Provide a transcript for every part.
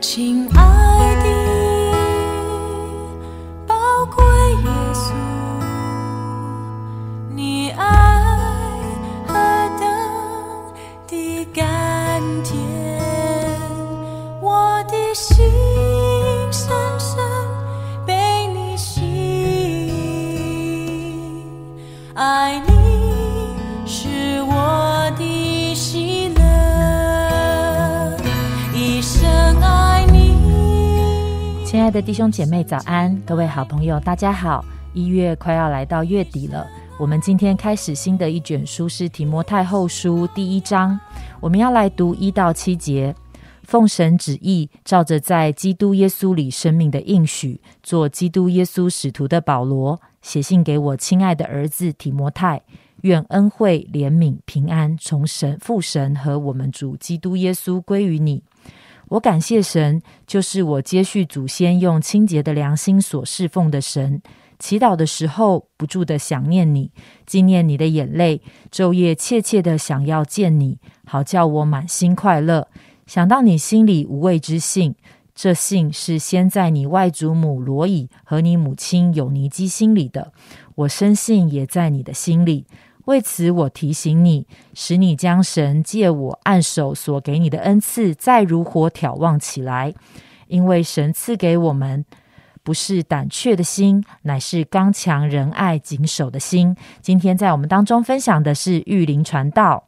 亲爱亲爱的弟兄姐妹，早安！各位好朋友，大家好！一月快要来到月底了，我们今天开始新的一卷书是提摩太后书第一章，我们要来读一到七节。奉神旨意，照着在基督耶稣里生命的应许，做基督耶稣使徒的保罗，写信给我亲爱的儿子提摩太，愿恩惠、怜悯、平安从神父神和我们主基督耶稣归于你。我感谢神，就是我接续祖先用清洁的良心所侍奉的神。祈祷的时候，不住的想念你，纪念你的眼泪，昼夜切切的想要见你，好叫我满心快乐。想到你心里无畏之信，这信是先在你外祖母罗以和你母亲有尼基心里的，我深信也在你的心里。为此，我提醒你，使你将神借我按手所给你的恩赐，再如火眺望起来，因为神赐给我们不是胆怯的心，乃是刚强仁爱谨守的心。今天在我们当中分享的是玉林传道。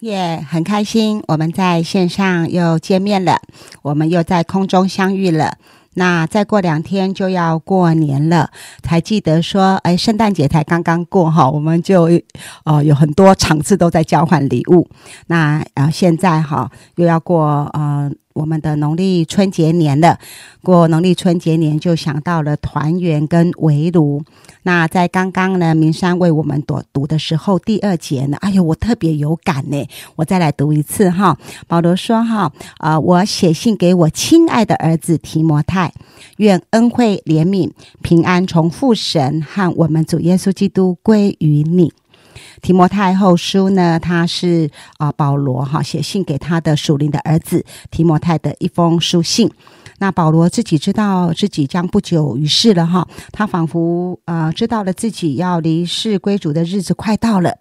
耶、很开心，我们在线上又见面了，我们又在空中相遇了。那再过两天就要过年了，才记得说，哎，圣诞节才刚刚过哈，我们就呃有很多场次都在交换礼物。那呃现在哈又要过呃我们的农历春节年了，过农历春节年就想到了团圆跟围炉。那在刚刚呢，明山为我们读读的时候，第二节呢，哎呦，我特别有感呢，我再来读一次哈。保罗说哈，呃，我写信给我亲爱的儿子提摩太，愿恩惠、怜悯、平安从父神和我们主耶稣基督归于你。提摩太后书呢，他是啊、保罗哈写信给他的属灵的儿子提摩太的一封书信。那保罗自己知道自己将不久于世了哈，他仿佛呃知道了自己要离世归主的日子快到了。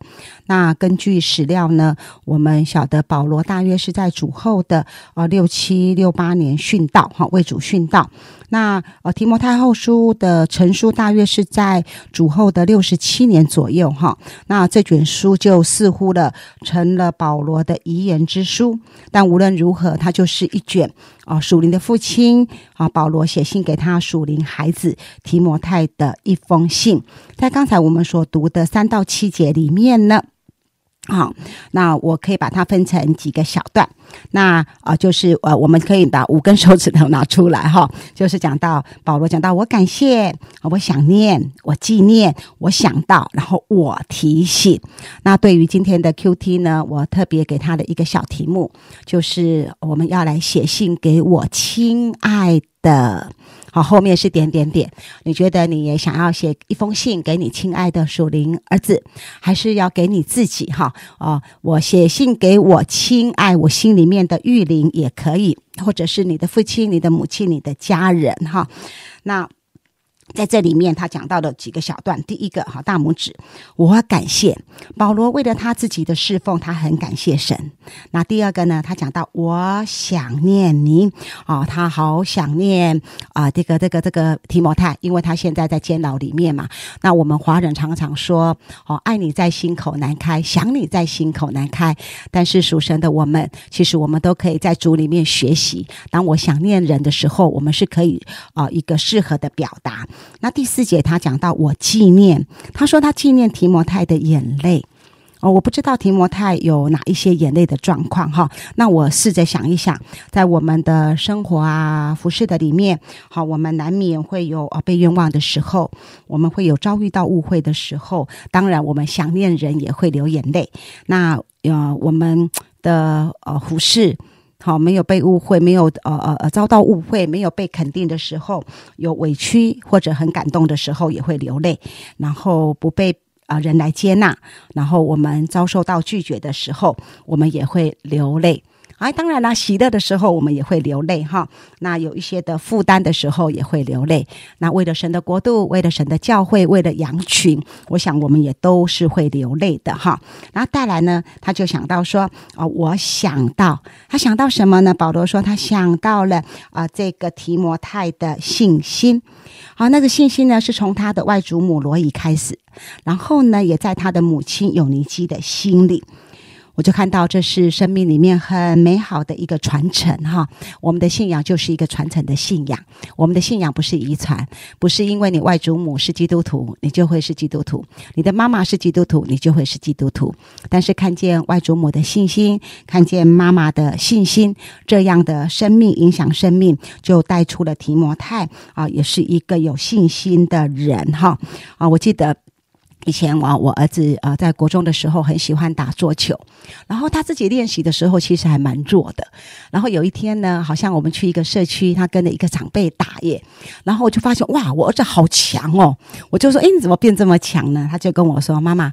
那根据史料呢，我们晓得保罗大约是在主后的呃六七六八年殉道哈，为主殉道。那呃提摩太后书的成书大约是在主后的六十七年左右哈。那这卷书就似乎了成了保罗的遗言之书。但无论如何，它就是一卷啊属灵的父亲啊保罗写信给他属灵孩子提摩太的一封信。在刚才我们所读的三到七节里面呢。好，那我可以把它分成几个小段。那啊、就是呃，我们可以把五根手指头拿出来哈，就是讲到保罗讲到我感谢，我想念，我纪念，我想到，然后我提醒。那对于今天的 Q T 呢，我特别给他的一个小题目，就是我们要来写信给我亲爱的。好，后面是点点点。你觉得你也想要写一封信给你亲爱的属灵儿子，还是要给你自己？哈，哦，我写信给我亲爱我心里面的玉林也可以，或者是你的父亲、你的母亲、你的家人。哈，那。在这里面，他讲到了几个小段。第一个，哈，大拇指，我感谢保罗为了他自己的侍奉，他很感谢神。那第二个呢，他讲到我想念你，哦，他好想念啊、这个这个这个提摩太，因为他现在在监牢里面嘛。那我们华人常常说，哦，爱你在心口难开，想你在心口难开。但是属神的我们，其实我们都可以在主里面学习。当我想念人的时候，我们是可以啊、一个适合的表达。那第四节他讲到我纪念，他说他纪念提摩太的眼泪。哦，我不知道提摩太有哪一些眼泪的状况哈。那我试着想一想，在我们的生活啊、服饰的里面，好，我们难免会有呃被冤枉的时候，我们会有遭遇到误会的时候，当然我们想念人也会流眼泪。那呃，我们的呃服饰。好，没有被误会，没有呃呃呃遭到误会，没有被肯定的时候，有委屈或者很感动的时候，也会流泪。然后不被啊、人来接纳，然后我们遭受到拒绝的时候，我们也会流泪。哎，当然啦，喜乐的时候我们也会流泪哈。那有一些的负担的时候也会流泪。那为了神的国度，为了神的教会，为了羊群，我想我们也都是会流泪的哈。然后带来呢，他就想到说啊、我想到他想到什么呢？保罗说他想到了啊、这个提摩太的信心。好，那个信心呢，是从他的外祖母罗伊开始，然后呢，也在他的母亲有尼基的心里。我就看到这是生命里面很美好的一个传承哈。我们的信仰就是一个传承的信仰，我们的信仰不是遗传，不是因为你外祖母是基督徒，你就会是基督徒；你的妈妈是基督徒，你就会是基督徒。但是看见外祖母的信心，看见妈妈的信心，这样的生命影响生命，就带出了提摩太啊，也是一个有信心的人哈啊。我记得。以前我我儿子呃在国中的时候很喜欢打桌球，然后他自己练习的时候其实还蛮弱的。然后有一天呢，好像我们去一个社区，他跟着一个长辈打耶，然后我就发现哇，我儿子好强哦！我就说，哎，你怎么变这么强呢？他就跟我说，妈妈。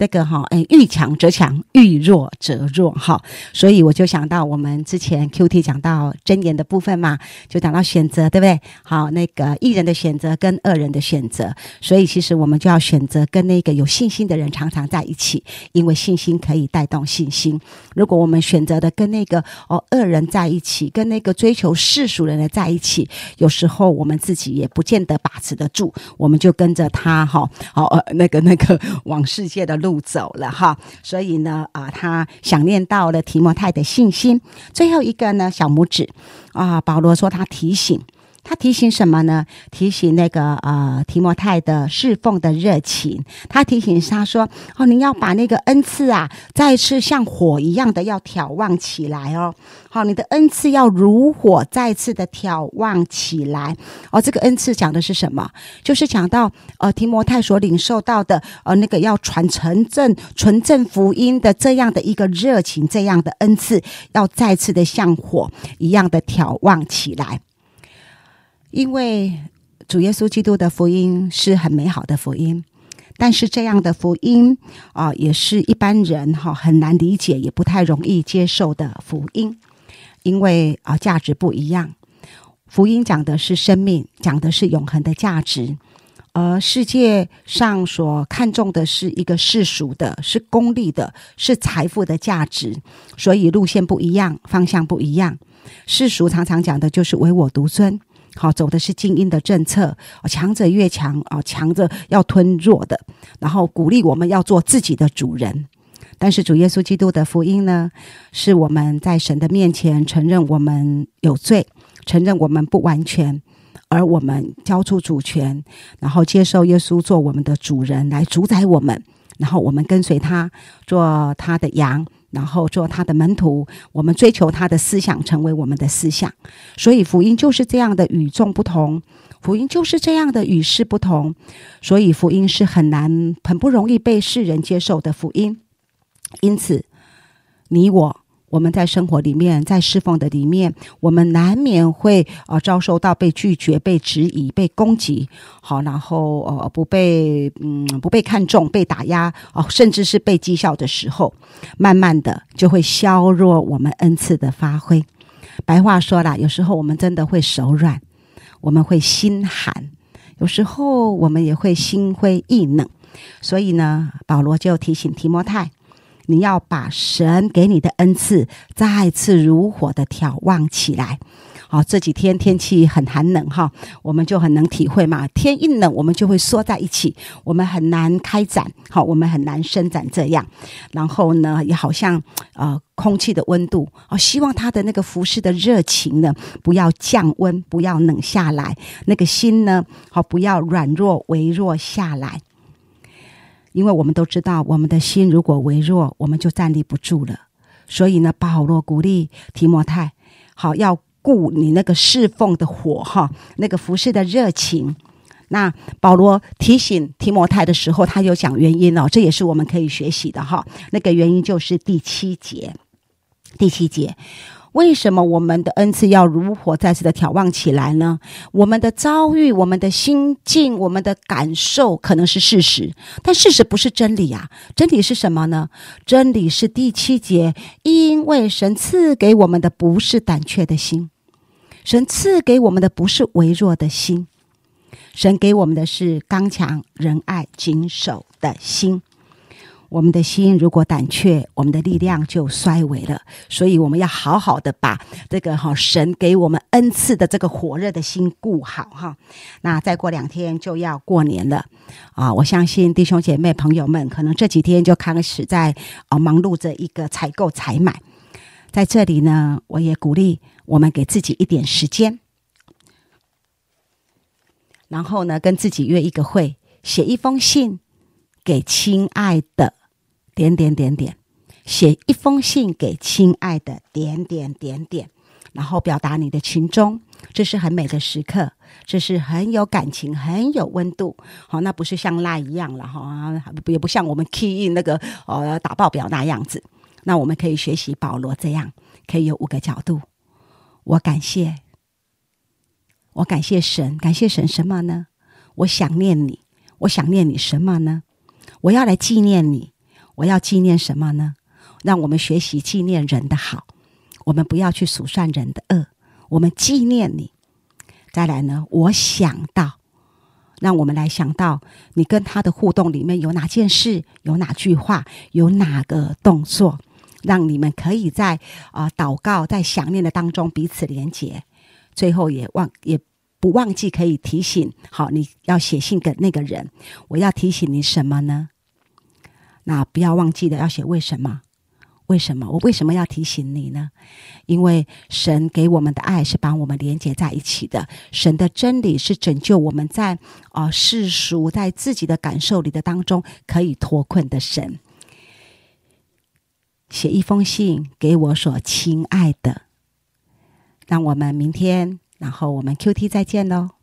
那个哈，哎，遇强则强，遇弱则弱哈，所以我就想到我们之前 Q T 讲到箴言的部分嘛，就讲到选择，对不对？好，那个一人的选择跟二人的选择，所以其实我们就要选择跟那个有信心的人常常在一起，因为信心可以带动信心。如果我们选择的跟那个哦恶人在一起，跟那个追求世俗人的在一起，有时候我们自己也不见得把持得住，我们就跟着他哈，好、呃、那个那个往世界的路走了哈。所以呢，啊、他想念到了提摩太的信心。最后一个呢，小拇指啊，保罗说他提醒。他提醒什么呢？提醒那个呃提摩太的侍奉的热情。他提醒他说：“哦，你要把那个恩赐啊，再次像火一样的要眺望起来哦。好、你的恩赐要如火再次的眺望起来。哦，这个恩赐讲的是什么？就是讲到呃提摩太所领受到的呃那个要传承正纯正福音的这样的一个热情，这样的恩赐要再次的像火一样的眺望起来。”因为主耶稣基督的福音是很美好的福音，但是这样的福音啊、也是一般人哈、很难理解，也不太容易接受的福音，因为啊、价值不一样。福音讲的是生命，讲的是永恒的价值，而世界上所看重的是一个世俗的、是功利的、是财富的价值，所以路线不一样，方向不一样。世俗常常讲的就是唯我独尊。好，走的是精英的政策，哦强者越强啊，强者要吞弱的，然后鼓励我们要做自己的主人。但是主耶稣基督的福音呢，是我们在神的面前承认我们有罪，承认我们不完全，而我们交出主权，然后接受耶稣做我们的主人，来主宰我们，然后我们跟随他，做他的羊。然后做他的门徒，我们追求他的思想，成为我们的思想。所以福音就是这样的与众不同，福音就是这样的与世不同。所以福音是很难、很不容易被世人接受的福音。因此，你我。我们在生活里面，在侍奉的里面，我们难免会呃遭受到被拒绝、被质疑、被攻击，好，然后呃不被嗯不被看重、被打压哦，甚至是被讥笑的时候，慢慢的就会削弱我们恩赐的发挥。白话说啦，有时候我们真的会手软，我们会心寒，有时候我们也会心灰意冷。所以呢，保罗就提醒提摩太。你要把神给你的恩赐再次如火的眺望起来。好，这几天天气很寒冷哈，我们就很能体会嘛。天一冷，我们就会缩在一起，我们很难开展，好，我们很难伸展这样。然后呢，也好像呃空气的温度哦，希望他的那个服饰的热情呢，不要降温，不要冷下来。那个心呢，好，不要软弱微弱下来。因为我们都知道，我们的心如果微弱，我们就站立不住了。所以呢，保罗鼓励提摩太，好要顾你那个侍奉的火哈，那个服侍的热情。那保罗提醒提摩太的时候，他有讲原因哦，这也是我们可以学习的哈。那个原因就是第七节，第七节，为什么我们的恩赐要如火再次的眺望起来呢？我们的遭遇、我们的心境、我们的感受可能是事实，但事实不是真理啊！真理是什么呢？真理是第七节，因为神赐给我们的不是胆怯的心，神赐给我们的不是微弱的心，神给我们的是刚强、仁爱、谨守的心。我们的心如果胆怯，我们的力量就衰微了。所以我们要好好的把这个哈神给我们恩赐的这个火热的心顾好哈。那再过两天就要过年了啊！我相信弟兄姐妹朋友们，可能这几天就开始在啊忙碌着一个采购采买。在这里呢，我也鼓励我们给自己一点时间，然后呢跟自己约一个会，写一封信给亲爱的。点点点点，写一封信给亲爱的点点点点，然后表达你的情衷，这是很美的时刻，这是很有感情、很有温度。好，那不是像赖一样了哈，也不像我们 key in 那个呃打报表那样子。那我们可以学习保罗这样，可以有五个角度。我感谢，我感谢神，感谢神什么呢？我想念你，我想念你什么呢？我要来纪念你。我要纪念什么呢？让我们学习纪念人的好，我们不要去数算人的恶。我们纪念你。再来呢？我想到，让我们来想到你跟他的互动里面有哪件事，有哪句话，有哪个动作，让你们可以在啊祷告、在想念的当中彼此连结。最后也忘也不忘记可以提醒，好，你要写信给那个人。我要提醒你什么呢？那不要忘记了，要写为什么？为什么？我为什么要提醒你呢？因为神给我们的爱是把我们连接在一起的，神的真理是拯救我们在啊世俗在自己的感受里的当中可以脱困的神。写一封信给我所亲爱的，让我们明天，然后我们 Q T 再见喽。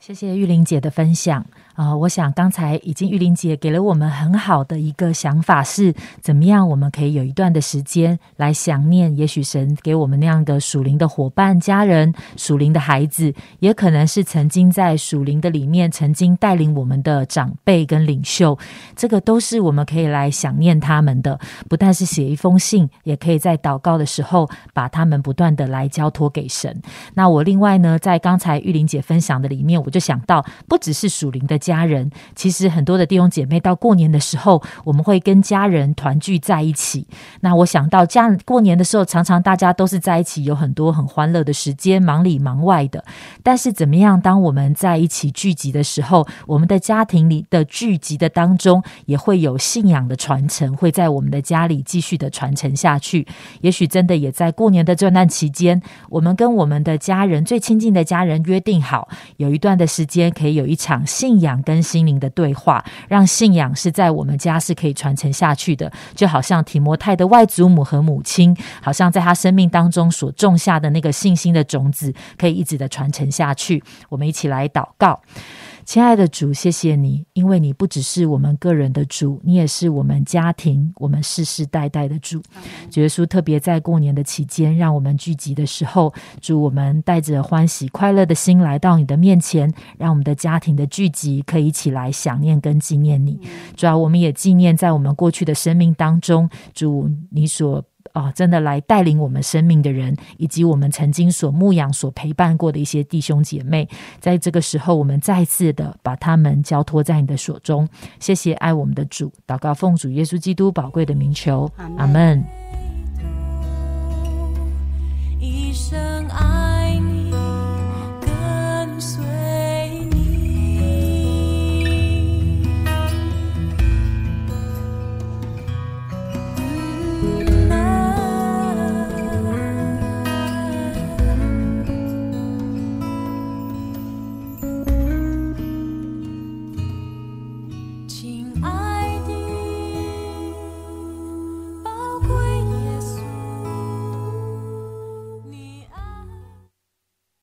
谢谢玉玲姐的分享。啊，我想刚才已经玉玲姐给了我们很好的一个想法，是怎么样我们可以有一段的时间来想念，也许神给我们那样的属灵的伙伴、家人、属灵的孩子，也可能是曾经在属灵的里面曾经带领我们的长辈跟领袖，这个都是我们可以来想念他们的。不但是写一封信，也可以在祷告的时候把他们不断的来交托给神。那我另外呢，在刚才玉玲姐分享的里面，我就想到，不只是属灵的。家人其实很多的弟兄姐妹到过年的时候，我们会跟家人团聚在一起。那我想到家过年的时候，常常大家都是在一起，有很多很欢乐的时间，忙里忙外的。但是怎么样？当我们在一起聚集的时候，我们的家庭里的聚集的当中，也会有信仰的传承，会在我们的家里继续的传承下去。也许真的也在过年的这段期间，我们跟我们的家人最亲近的家人约定好，有一段的时间可以有一场信仰。跟心灵的对话，让信仰是在我们家是可以传承下去的，就好像提摩太的外祖母和母亲，好像在他生命当中所种下的那个信心的种子，可以一直的传承下去。我们一起来祷告。亲爱的主，谢谢你，因为你不只是我们个人的主，你也是我们家庭、我们世世代代的主。主耶稣特别在过年的期间，让我们聚集的时候，主我们带着欢喜快乐的心来到你的面前，让我们的家庭的聚集可以一起来想念跟纪念你。主要我们也纪念在我们过去的生命当中，主你所。啊真的来带领我们生命的人以及我们曾经所牧养所陪伴过的一些弟兄姐妹在这个时候我们再次的把他们交托在你的手中。谢谢爱我们的主祷告奉主耶稣基督宝贵的名求。阿门。一生爱。